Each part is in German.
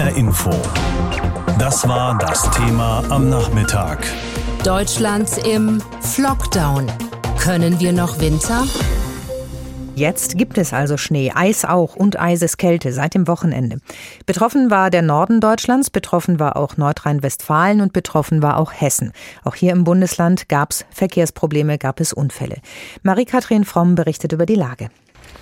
HR Info. Das war das Thema am Nachmittag. Deutschland im Flockdown. Können wir noch Winter? Jetzt gibt es also Schnee, Eis auch und Eiseskälte seit dem Wochenende. Betroffen war der Norden Deutschlands, betroffen war auch Nordrhein-Westfalen und betroffen war auch Hessen. Auch hier im Bundesland gab es Verkehrsprobleme, gab es Unfälle. Marie-Kathrin Fromm berichtet über die Lage.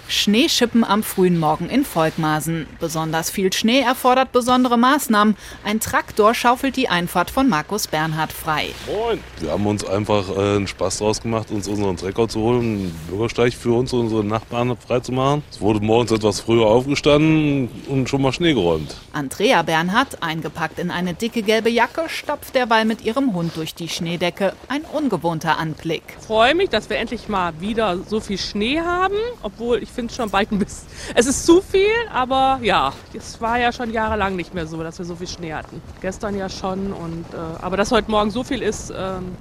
Schneeschippen am frühen Morgen in Volkmaßen. Besonders viel Schnee erfordert besondere Maßnahmen. Ein Traktor schaufelt die Einfahrt von Markus Bernhard frei. Moin. Wir haben uns einfach äh, einen Spaß draus gemacht, uns unseren Trecker zu holen, einen Bürgersteig für uns und unsere Nachbarn freizumachen. Es wurde morgens etwas früher aufgestanden und schon mal Schnee geräumt. Andrea Bernhard, eingepackt in eine dicke gelbe Jacke, stapft derweil mit ihrem Hund durch die Schneedecke. Ein ungewohnter Anblick. Ich freue mich, dass wir endlich mal wieder so viel Schnee haben, obwohl ich finde schon bald ein bisschen. Es ist zu viel, aber ja, es war ja schon jahrelang nicht mehr so, dass wir so viel Schnee hatten. Gestern ja schon und äh, aber dass heute Morgen so viel ist, äh,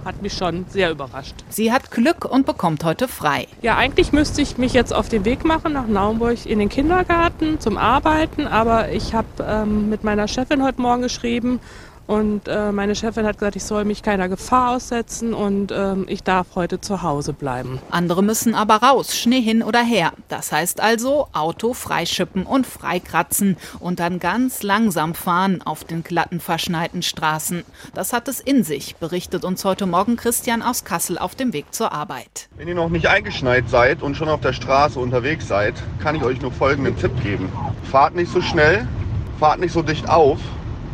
hat mich schon sehr überrascht. Sie hat Glück und bekommt heute frei. Ja, eigentlich müsste ich mich jetzt auf den Weg machen nach Naumburg in den Kindergarten zum Arbeiten, aber ich habe ähm, mit meiner Chefin heute Morgen geschrieben und äh, meine Chefin hat gesagt, ich soll mich keiner Gefahr aussetzen und ähm, ich darf heute zu Hause bleiben. Andere müssen aber raus, Schnee hin oder her. Das heißt also Auto freischippen und freikratzen und dann ganz langsam fahren auf den glatten, verschneiten Straßen. Das hat es in sich, berichtet uns heute Morgen Christian aus Kassel auf dem Weg zur Arbeit. Wenn ihr noch nicht eingeschneit seid und schon auf der Straße unterwegs seid, kann ich euch nur folgenden Tipp geben. Fahrt nicht so schnell, fahrt nicht so dicht auf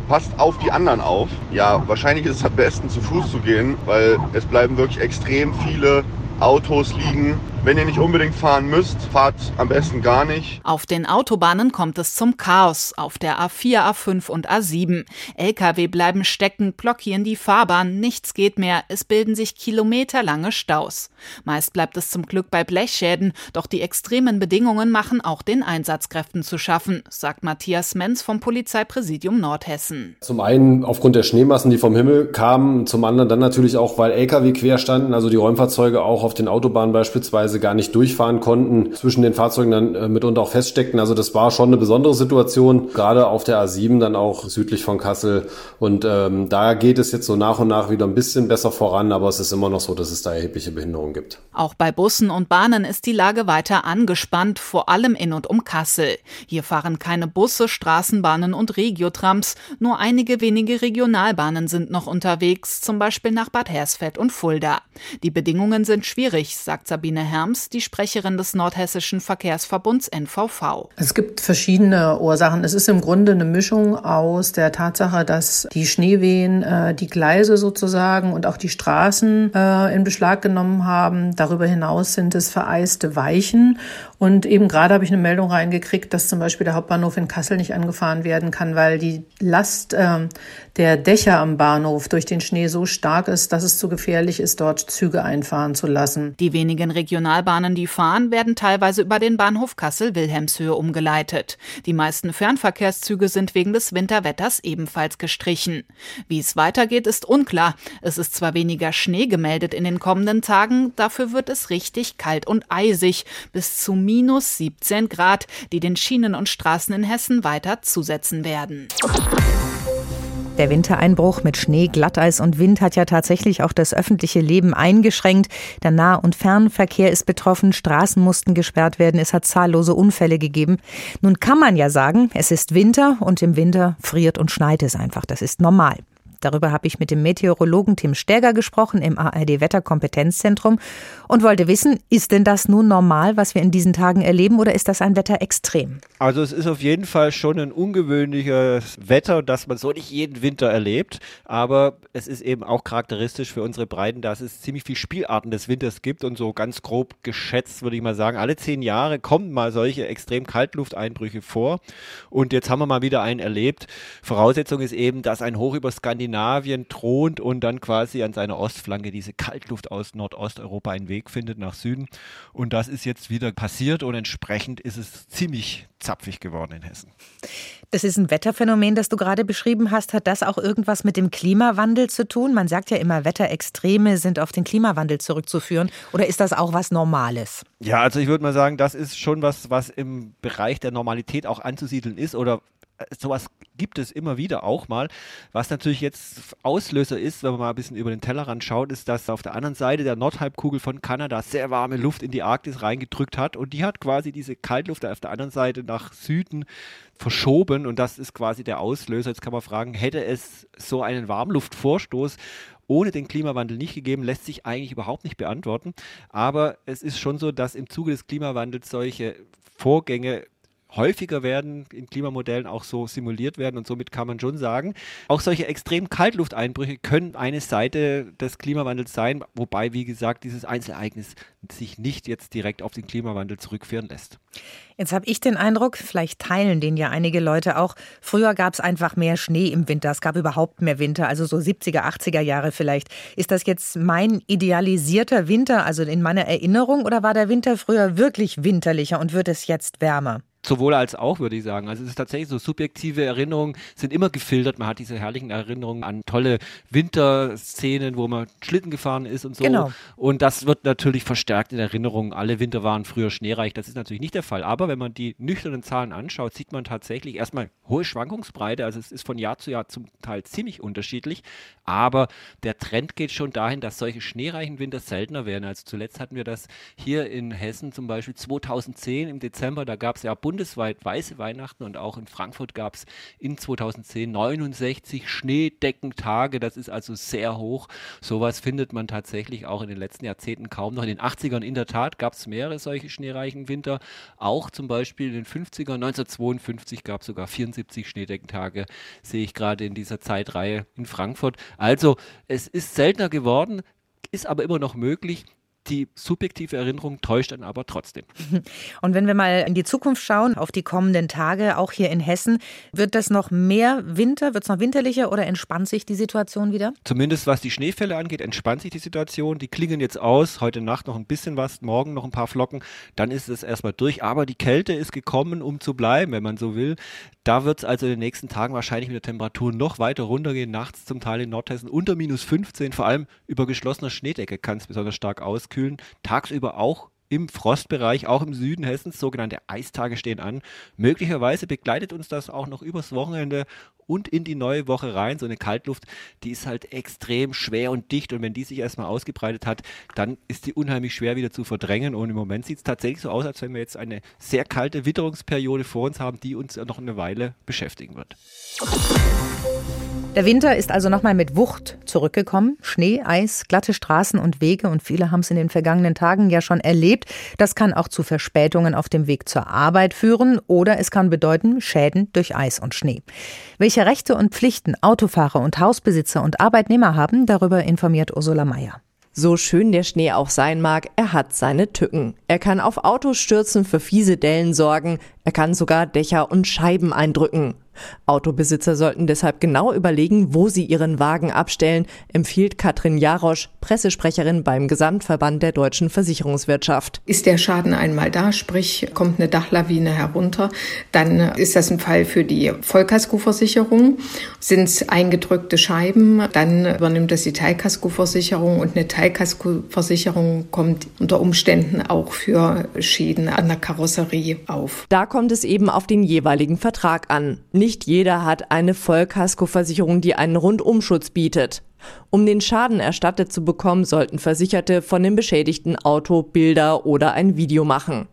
passt auf die anderen auf. Ja, wahrscheinlich ist es am besten zu Fuß zu gehen, weil es bleiben wirklich extrem viele Autos liegen. Wenn ihr nicht unbedingt fahren müsst, fahrt am besten gar nicht. Auf den Autobahnen kommt es zum Chaos. Auf der A4, A5 und A7. Lkw bleiben stecken, blockieren die Fahrbahn, nichts geht mehr. Es bilden sich kilometerlange Staus. Meist bleibt es zum Glück bei Blechschäden, doch die extremen Bedingungen machen auch den Einsatzkräften zu schaffen, sagt Matthias Menz vom Polizeipräsidium Nordhessen. Zum einen aufgrund der Schneemassen, die vom Himmel kamen, zum anderen dann natürlich auch, weil Lkw quer standen, also die Räumfahrzeuge auch auf den Autobahnen beispielsweise gar nicht durchfahren konnten, zwischen den Fahrzeugen dann äh, mitunter auch feststeckten. Also das war schon eine besondere Situation, gerade auf der A7 dann auch südlich von Kassel. Und ähm, da geht es jetzt so nach und nach wieder ein bisschen besser voran, aber es ist immer noch so, dass es da erhebliche Behinderungen gibt. Auch bei Bussen und Bahnen ist die Lage weiter angespannt, vor allem in und um Kassel. Hier fahren keine Busse, Straßenbahnen und Regiotrams, nur einige wenige Regionalbahnen sind noch unterwegs, zum Beispiel nach Bad Hersfeld und Fulda. Die Bedingungen sind schwierig, sagt Sabine Herms, die Sprecherin des Nordhessischen Verkehrsverbunds NVV. Es gibt verschiedene Ursachen. Es ist im Grunde eine Mischung aus der Tatsache, dass die Schneewehen äh, die Gleise sozusagen und auch die Straßen äh, in Beschlag genommen haben. Darüber hinaus sind es vereiste Weichen. Und eben gerade habe ich eine Meldung reingekriegt, dass zum Beispiel der Hauptbahnhof in Kassel nicht angefahren werden kann, weil die Last äh, der Dächer am Bahnhof durch den Schnee so stark ist, dass es zu gefährlich ist, dort Züge einfahren zu lassen. Die wenigen Regionalbahnen, die fahren, werden teilweise über den Bahnhof Kassel-Wilhelmshöhe umgeleitet. Die meisten Fernverkehrszüge sind wegen des Winterwetters ebenfalls gestrichen. Wie es weitergeht, ist unklar. Es ist zwar weniger Schnee gemeldet in den kommenden Tagen, dafür wird es richtig kalt und eisig, bis zu minus 17 Grad, die den Schienen und Straßen in Hessen weiter zusetzen werden. Der Wintereinbruch mit Schnee, Glatteis und Wind hat ja tatsächlich auch das öffentliche Leben eingeschränkt. Der Nah- und Fernverkehr ist betroffen, Straßen mussten gesperrt werden, es hat zahllose Unfälle gegeben. Nun kann man ja sagen, es ist Winter und im Winter friert und schneit es einfach. Das ist normal. Darüber habe ich mit dem Meteorologen Tim Stärger gesprochen im ARD Wetterkompetenzzentrum und wollte wissen, ist denn das nun normal, was wir in diesen Tagen erleben oder ist das ein Wetter extrem? Also es ist auf jeden Fall schon ein ungewöhnliches Wetter, das man so nicht jeden Winter erlebt, aber es ist eben auch charakteristisch für unsere Breiten, dass es ziemlich viele Spielarten des Winters gibt und so ganz grob geschätzt würde ich mal sagen, alle zehn Jahre kommen mal solche extrem Kaltlufteinbrüche vor und jetzt haben wir mal wieder einen erlebt. Voraussetzung ist eben, dass ein Hoch über Skandinavien Skandinavien thront und dann quasi an seiner Ostflanke diese Kaltluft aus Nordosteuropa einen Weg findet nach Süden. Und das ist jetzt wieder passiert und entsprechend ist es ziemlich zapfig geworden in Hessen. Das ist ein Wetterphänomen, das du gerade beschrieben hast. Hat das auch irgendwas mit dem Klimawandel zu tun? Man sagt ja immer, Wetterextreme sind auf den Klimawandel zurückzuführen. Oder ist das auch was Normales? Ja, also ich würde mal sagen, das ist schon was, was im Bereich der Normalität auch anzusiedeln ist oder sowas gibt es immer wieder auch mal. Was natürlich jetzt Auslöser ist, wenn man mal ein bisschen über den Tellerrand schaut, ist, dass auf der anderen Seite der Nordhalbkugel von Kanada sehr warme Luft in die Arktis reingedrückt hat und die hat quasi diese Kaltluft auf der anderen Seite nach Süden verschoben und das ist quasi der Auslöser. Jetzt kann man fragen, hätte es so einen Warmluftvorstoß ohne den Klimawandel nicht gegeben, lässt sich eigentlich überhaupt nicht beantworten. Aber es ist schon so, dass im Zuge des Klimawandels solche Vorgänge häufiger werden, in Klimamodellen auch so simuliert werden und somit kann man schon sagen, auch solche extremen Kaltlufteinbrüche können eine Seite des Klimawandels sein, wobei, wie gesagt, dieses Einzelereignis sich nicht jetzt direkt auf den Klimawandel zurückführen lässt. Jetzt habe ich den Eindruck, vielleicht teilen den ja einige Leute auch, früher gab es einfach mehr Schnee im Winter, es gab überhaupt mehr Winter, also so 70er, 80er Jahre vielleicht. Ist das jetzt mein idealisierter Winter, also in meiner Erinnerung, oder war der Winter früher wirklich winterlicher und wird es jetzt wärmer? Sowohl als auch, würde ich sagen. Also es ist tatsächlich so, subjektive Erinnerungen sind immer gefiltert. Man hat diese herrlichen Erinnerungen an tolle Winterszenen, wo man Schlitten gefahren ist und so. Genau. Und das wird natürlich verstärkt in Erinnerung. Alle Winter waren früher schneereich. Das ist natürlich nicht der Fall. Aber wenn man die nüchternen Zahlen anschaut, sieht man tatsächlich erstmal hohe Schwankungsbreite. Also es ist von Jahr zu Jahr zum Teil ziemlich unterschiedlich. Aber der Trend geht schon dahin, dass solche schneereichen Winter seltener werden. Also zuletzt hatten wir das hier in Hessen zum Beispiel 2010 im Dezember. Da gab es ja Bund bundesweit weiße Weihnachten und auch in Frankfurt gab es in 2010 69 Schneedeckentage. Das ist also sehr hoch. Sowas findet man tatsächlich auch in den letzten Jahrzehnten kaum noch. In den 80ern in der Tat gab es mehrere solche schneereichen Winter. Auch zum Beispiel in den 50ern, 1952 gab es sogar 74 Schneedeckentage, sehe ich gerade in dieser Zeitreihe in Frankfurt. Also es ist seltener geworden, ist aber immer noch möglich die subjektive Erinnerung täuscht dann aber trotzdem. Und wenn wir mal in die Zukunft schauen, auf die kommenden Tage, auch hier in Hessen, wird das noch mehr Winter, wird es noch winterlicher oder entspannt sich die Situation wieder? Zumindest was die Schneefälle angeht, entspannt sich die Situation. Die klingen jetzt aus, heute Nacht noch ein bisschen was, morgen noch ein paar Flocken, dann ist es erstmal durch. Aber die Kälte ist gekommen, um zu bleiben, wenn man so will. Da wird es also in den nächsten Tagen wahrscheinlich mit der Temperatur noch weiter runtergehen, nachts zum Teil in Nordhessen unter minus 15, vor allem über geschlossener Schneedecke kann es besonders stark auskühlen. Tagsüber auch im Frostbereich, auch im Süden Hessens, sogenannte Eistage stehen an. Möglicherweise begleitet uns das auch noch übers Wochenende und in die neue Woche rein. So eine Kaltluft, die ist halt extrem schwer und dicht und wenn die sich erstmal ausgebreitet hat, dann ist die unheimlich schwer wieder zu verdrängen und im Moment sieht es tatsächlich so aus, als wenn wir jetzt eine sehr kalte Witterungsperiode vor uns haben, die uns noch eine Weile beschäftigen wird. Der Winter ist also nochmal mit Wucht zurückgekommen. Schnee, Eis, glatte Straßen und Wege und viele haben es in den vergangenen Tagen ja schon erlebt. Das kann auch zu Verspätungen auf dem Weg zur Arbeit führen oder es kann bedeuten Schäden durch Eis und Schnee. Welche Rechte und Pflichten Autofahrer und Hausbesitzer und Arbeitnehmer haben, darüber informiert Ursula Mayer. So schön der Schnee auch sein mag, er hat seine Tücken. Er kann auf Autos für fiese Dellen sorgen, er kann sogar Dächer und Scheiben eindrücken. Autobesitzer sollten deshalb genau überlegen, wo sie ihren Wagen abstellen, empfiehlt Katrin Jarosch, Pressesprecherin beim Gesamtverband der deutschen Versicherungswirtschaft. Ist der Schaden einmal da, sprich kommt eine Dachlawine herunter, dann ist das ein Fall für die Vollkaskoversicherung. Sind es eingedrückte Scheiben, dann übernimmt das die Teilkaskoversicherung und eine Teilkaskoversicherung kommt unter Umständen auch für Schäden an der Karosserie auf. Da kommt es eben auf den jeweiligen Vertrag an. Nicht jeder hat eine Vollkaskoversicherung, die einen Rundumschutz bietet. Um den Schaden erstattet zu bekommen, sollten Versicherte von dem beschädigten Auto Bilder oder ein Video machen.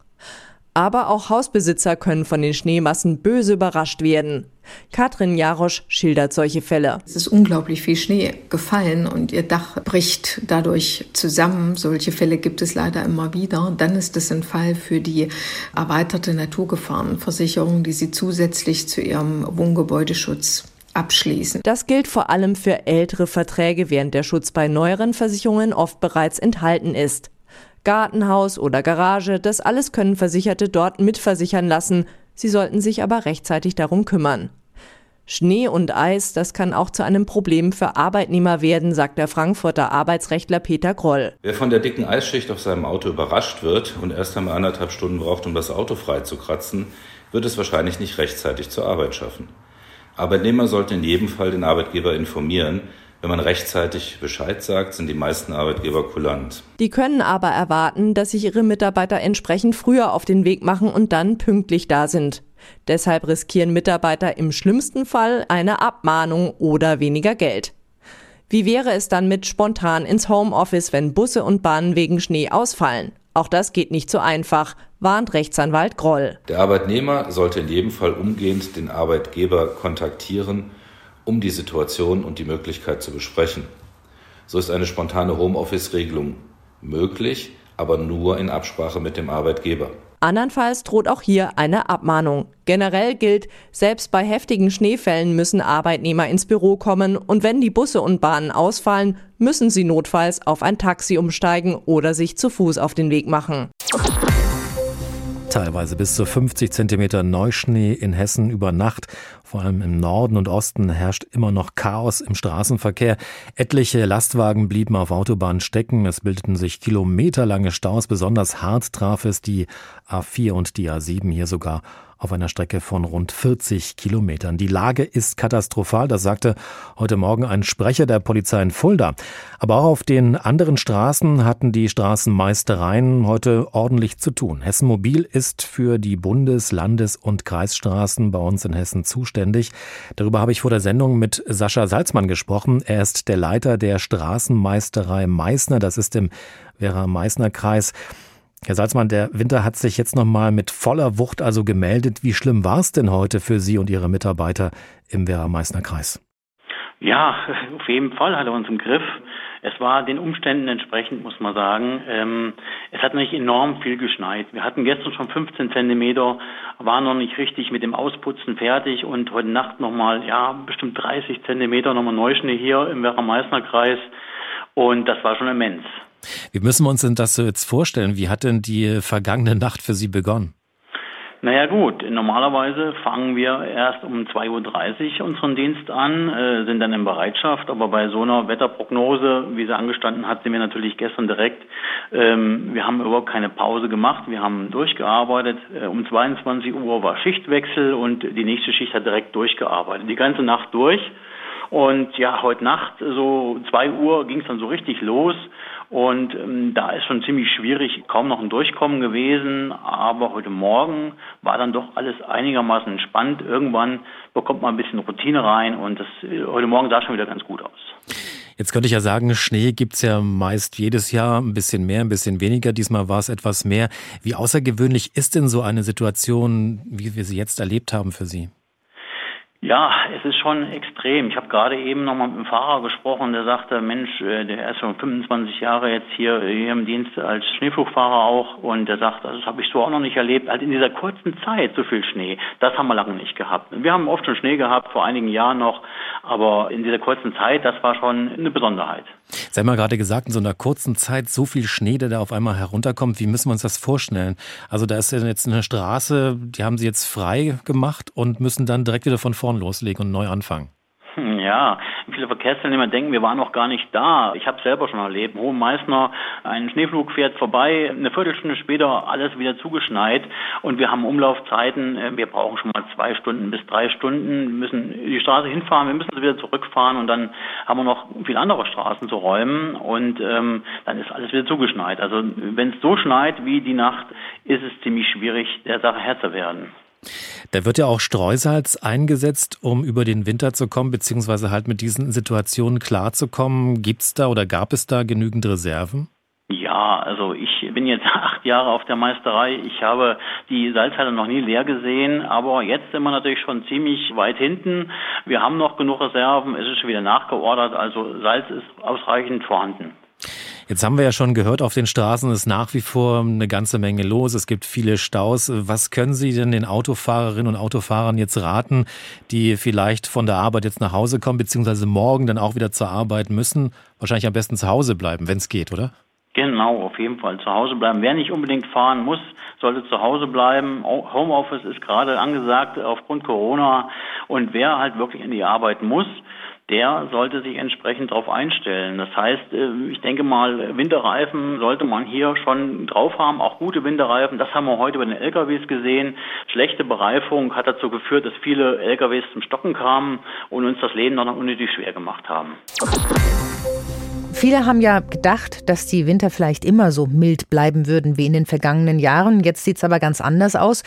Aber auch Hausbesitzer können von den Schneemassen böse überrascht werden. Katrin Jarosch schildert solche Fälle. Es ist unglaublich viel Schnee gefallen und ihr Dach bricht dadurch zusammen. Solche Fälle gibt es leider immer wieder. Dann ist es ein Fall für die erweiterte Naturgefahrenversicherung, die sie zusätzlich zu ihrem Wohngebäudeschutz abschließen. Das gilt vor allem für ältere Verträge, während der Schutz bei neueren Versicherungen oft bereits enthalten ist. Gartenhaus oder Garage, das alles können Versicherte dort mitversichern lassen. Sie sollten sich aber rechtzeitig darum kümmern. Schnee und Eis, das kann auch zu einem Problem für Arbeitnehmer werden, sagt der Frankfurter Arbeitsrechtler Peter Groll. Wer von der dicken Eisschicht auf seinem Auto überrascht wird und erst einmal anderthalb Stunden braucht, um das Auto freizukratzen, wird es wahrscheinlich nicht rechtzeitig zur Arbeit schaffen. Arbeitnehmer sollten in jedem Fall den Arbeitgeber informieren, Wenn man rechtzeitig Bescheid sagt, sind die meisten Arbeitgeber kulant. Die können aber erwarten, dass sich ihre Mitarbeiter entsprechend früher auf den Weg machen und dann pünktlich da sind. Deshalb riskieren Mitarbeiter im schlimmsten Fall eine Abmahnung oder weniger Geld. Wie wäre es dann mit spontan ins Homeoffice, wenn Busse und Bahnen wegen Schnee ausfallen? Auch das geht nicht so einfach, warnt Rechtsanwalt Groll. Der Arbeitnehmer sollte in jedem Fall umgehend den Arbeitgeber kontaktieren, um die Situation und die Möglichkeit zu besprechen. So ist eine spontane Homeoffice-Regelung möglich, aber nur in Absprache mit dem Arbeitgeber. Andernfalls droht auch hier eine Abmahnung. Generell gilt, selbst bei heftigen Schneefällen müssen Arbeitnehmer ins Büro kommen und wenn die Busse und Bahnen ausfallen, müssen sie notfalls auf ein Taxi umsteigen oder sich zu Fuß auf den Weg machen. Teilweise bis zu 50 Zentimeter Neuschnee in Hessen über Nacht. Vor allem im Norden und Osten herrscht immer noch Chaos im Straßenverkehr. Etliche Lastwagen blieben auf Autobahnen stecken. Es bildeten sich kilometerlange Staus. Besonders hart traf es die A4 und die A7 hier sogar auf einer Strecke von rund 40 Kilometern. Die Lage ist katastrophal, das sagte heute Morgen ein Sprecher der Polizei in Fulda. Aber auch auf den anderen Straßen hatten die Straßenmeistereien heute ordentlich zu tun. Hessen Mobil ist für die Bundes-, Landes- und Kreisstraßen bei uns in Hessen zuständig. Darüber habe ich vor der Sendung mit Sascha Salzmann gesprochen. Er ist der Leiter der Straßenmeisterei Meißner. Das ist im Werra-Meißner-Kreis. Herr Salzmann, der Winter hat sich jetzt nochmal mit voller Wucht also gemeldet. Wie schlimm war es denn heute für Sie und Ihre Mitarbeiter im Werra-Meißner Kreis? Ja, auf jeden Fall hat er uns im Griff. Es war den Umständen entsprechend, muss man sagen. Ähm, es hat nicht enorm viel geschneit. Wir hatten gestern schon 15 Zentimeter, waren noch nicht richtig mit dem Ausputzen fertig und heute Nacht nochmal, ja, bestimmt 30 Zentimeter nochmal Neuschnee hier im Werra-Meißner Kreis. Und das war schon immens. Wie müssen wir uns denn das so jetzt vorstellen? Wie hat denn die vergangene Nacht für Sie begonnen? Naja gut, normalerweise fangen wir erst um 2.30 Uhr unseren Dienst an, äh, sind dann in Bereitschaft, aber bei so einer Wetterprognose, wie sie angestanden hat, sind wir natürlich gestern direkt. Ähm, wir haben überhaupt keine Pause gemacht, wir haben durchgearbeitet. Äh, um 22 Uhr war Schichtwechsel und die nächste Schicht hat direkt durchgearbeitet. Die ganze Nacht durch. Und ja, heute Nacht, so 2 Uhr, ging es dann so richtig los. Und ähm, da ist schon ziemlich schwierig, kaum noch ein Durchkommen gewesen. Aber heute Morgen war dann doch alles einigermaßen entspannt. Irgendwann bekommt man ein bisschen Routine rein und das heute Morgen sah schon wieder ganz gut aus. Jetzt könnte ich ja sagen, Schnee gibt's ja meist jedes Jahr, ein bisschen mehr, ein bisschen weniger. Diesmal war es etwas mehr. Wie außergewöhnlich ist denn so eine Situation, wie wir sie jetzt erlebt haben für Sie? Ja, es ist schon extrem. Ich habe gerade eben nochmal mit einem Fahrer gesprochen, der sagte, Mensch, äh, der ist schon 25 Jahre jetzt hier, hier im Dienst als Schneeflugfahrer auch und der sagt, also das habe ich so auch noch nicht erlebt. Halt in dieser kurzen Zeit so viel Schnee, das haben wir lange nicht gehabt. Wir haben oft schon Schnee gehabt, vor einigen Jahren noch, aber in dieser kurzen Zeit, das war schon eine Besonderheit. Sie haben ja gerade gesagt, in so einer kurzen Zeit so viel Schnee, der da auf einmal herunterkommt. Wie müssen wir uns das vorstellen? Also da ist ja jetzt eine Straße, die haben Sie jetzt frei gemacht und müssen dann direkt wieder von vorn loslegen und neu anfangen. Hm, ja, viele Verkehrsteilnehmer denken, wir waren noch gar nicht da. Ich habe selber schon erlebt. Hohe Meißner, ein Schneeflug fährt vorbei, eine Viertelstunde später alles wieder zugeschneit und wir haben Umlaufzeiten. Äh, wir brauchen schon mal zwei Stunden bis drei Stunden. Wir müssen die Straße hinfahren, wir müssen wieder zurückfahren und dann haben wir noch viele andere Straßen zu räumen und ähm, dann ist alles wieder zugeschneit. Also wenn es so schneit wie die Nacht, ist es ziemlich schwierig, der Sache Herr zu werden. Da wird ja auch Streusalz eingesetzt, um über den Winter zu kommen, beziehungsweise halt mit diesen Situationen klarzukommen. Gibt es da oder gab es da genügend Reserven? Ja, also ich bin jetzt acht Jahre auf der Meisterei. Ich habe die Salzhalle noch nie leer gesehen, aber jetzt sind wir natürlich schon ziemlich weit hinten. Wir haben noch genug Reserven, es ist schon wieder nachgeordert, also Salz ist ausreichend vorhanden. Jetzt haben wir ja schon gehört, auf den Straßen ist nach wie vor eine ganze Menge los. Es gibt viele Staus. Was können Sie denn den Autofahrerinnen und Autofahrern jetzt raten, die vielleicht von der Arbeit jetzt nach Hause kommen, beziehungsweise morgen dann auch wieder zur Arbeit müssen? Wahrscheinlich am besten zu Hause bleiben, wenn es geht, oder? Genau, auf jeden Fall zu Hause bleiben. Wer nicht unbedingt fahren muss, sollte zu Hause bleiben. Homeoffice ist gerade angesagt aufgrund Corona. Und wer halt wirklich in die Arbeit muss, der sollte sich entsprechend darauf einstellen. Das heißt, äh, ich denke mal, Winterreifen sollte man hier schon drauf haben, auch gute Winterreifen. Das haben wir heute bei den LKWs gesehen. Schlechte Bereifung hat dazu geführt, dass viele LKWs zum Stocken kamen und uns das Leben dann unnötig schwer gemacht haben. Viele haben ja gedacht, dass die Winter vielleicht immer so mild bleiben würden wie in den vergangenen Jahren. Jetzt sieht es aber ganz anders aus.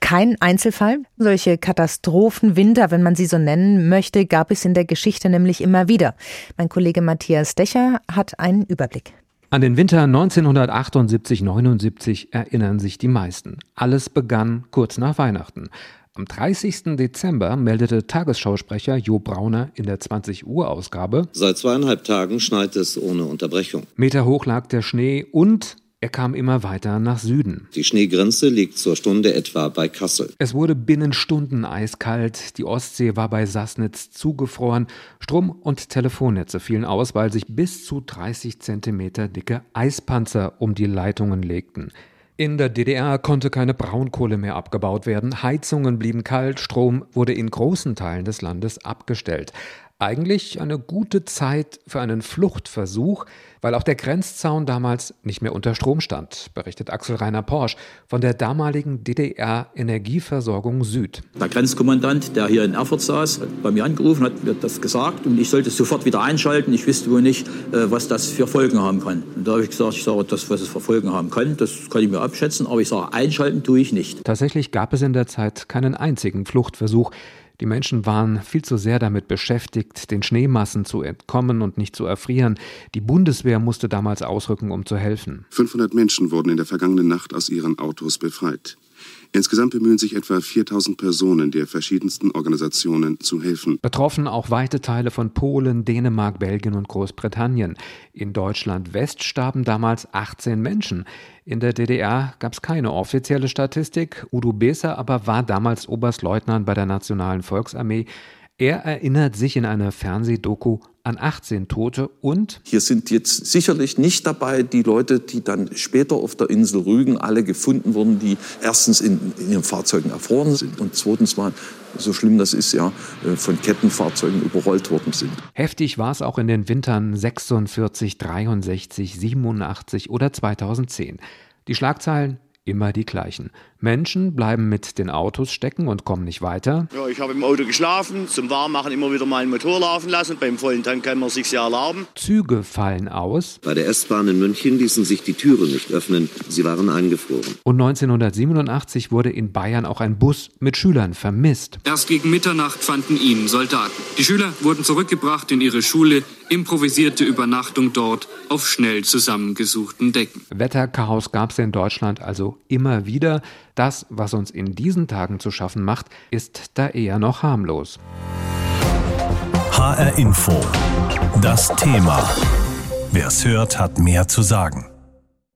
Kein Einzelfall. Solche Katastrophenwinter, wenn man sie so nennen möchte, gab es in der Geschichte nämlich immer wieder. Mein Kollege Matthias Decher hat einen Überblick. An den Winter 1978-79 erinnern sich die meisten. Alles begann kurz nach Weihnachten. Am 30. Dezember meldete Tagesschausprecher Jo Brauner in der 20 Uhr Ausgabe Seit zweieinhalb Tagen schneit es ohne Unterbrechung. Meter hoch lag der Schnee und er kam immer weiter nach Süden. Die Schneegrenze liegt zur Stunde etwa bei Kassel. Es wurde binnen Stunden eiskalt, die Ostsee war bei Sassnitz zugefroren, Strom- und Telefonnetze fielen aus, weil sich bis zu 30 Zentimeter dicke Eispanzer um die Leitungen legten. In der DDR konnte keine Braunkohle mehr abgebaut werden, Heizungen blieben kalt, Strom wurde in großen Teilen des Landes abgestellt. Eigentlich eine gute Zeit für einen Fluchtversuch, weil auch der Grenzzaun damals nicht mehr unter Strom stand, berichtet Axel Rainer Porsch von der damaligen DDR Energieversorgung Süd. Der Grenzkommandant, der hier in Erfurt saß, hat bei mir angerufen, hat mir das gesagt und ich sollte sofort wieder einschalten. Ich wüsste wohl nicht, äh, was das für Folgen haben kann. Und da habe ich gesagt, ich sage, das, was es für Folgen haben kann, das kann ich mir abschätzen, aber ich sage, einschalten tue ich nicht. Tatsächlich gab es in der Zeit keinen einzigen Fluchtversuch. Die Menschen waren viel zu sehr damit beschäftigt, den Schneemassen zu entkommen und nicht zu erfrieren. Die Bundeswehr musste damals ausrücken, um zu helfen. 500 Menschen wurden in der vergangenen Nacht aus ihren Autos befreit. Insgesamt bemühen sich etwa 4000 Personen der verschiedensten Organisationen zu helfen. Betroffen auch weite Teile von Polen, Dänemark, Belgien und Großbritannien. In Deutschland West starben damals 18 Menschen. In der DDR gab es keine offizielle Statistik. Udo Beser aber war damals Oberstleutnant bei der Nationalen Volksarmee. Er erinnert sich in einer Fernsehdoku an 18 Tote und Hier sind jetzt sicherlich nicht dabei die Leute, die dann später auf der Insel Rügen alle gefunden wurden, die erstens in, in ihren Fahrzeugen erfroren sind und zweitens mal, so schlimm das ist ja, äh, von Kettenfahrzeugen überrollt worden sind. Heftig war es auch in den Wintern 46, 63, 87 oder 2010. Die Schlagzeilen immer die gleichen. Menschen bleiben mit den Autos stecken und kommen nicht weiter. Ja, ich habe im Auto geschlafen, zum Warmmachen immer wieder meinen Motor laufen lassen. Beim vollen Tank kann man sich ja erlauben. Züge fallen aus. Bei der S-Bahn in München ließen sich die Türen nicht öffnen. Sie waren eingefroren. Und 1987 wurde in Bayern auch ein Bus mit Schülern vermisst. Erst gegen Mitternacht fanden ihn Soldaten. Die Schüler wurden zurückgebracht in ihre Schule, improvisierte Übernachtung dort auf schnell zusammengesuchten Decken. Wetterchaos gab es in Deutschland also immer wieder. Das, was uns in diesen Tagen zu schaffen macht, ist da eher noch harmlos. HR Info. Das Thema. Wer es hört, hat mehr zu sagen.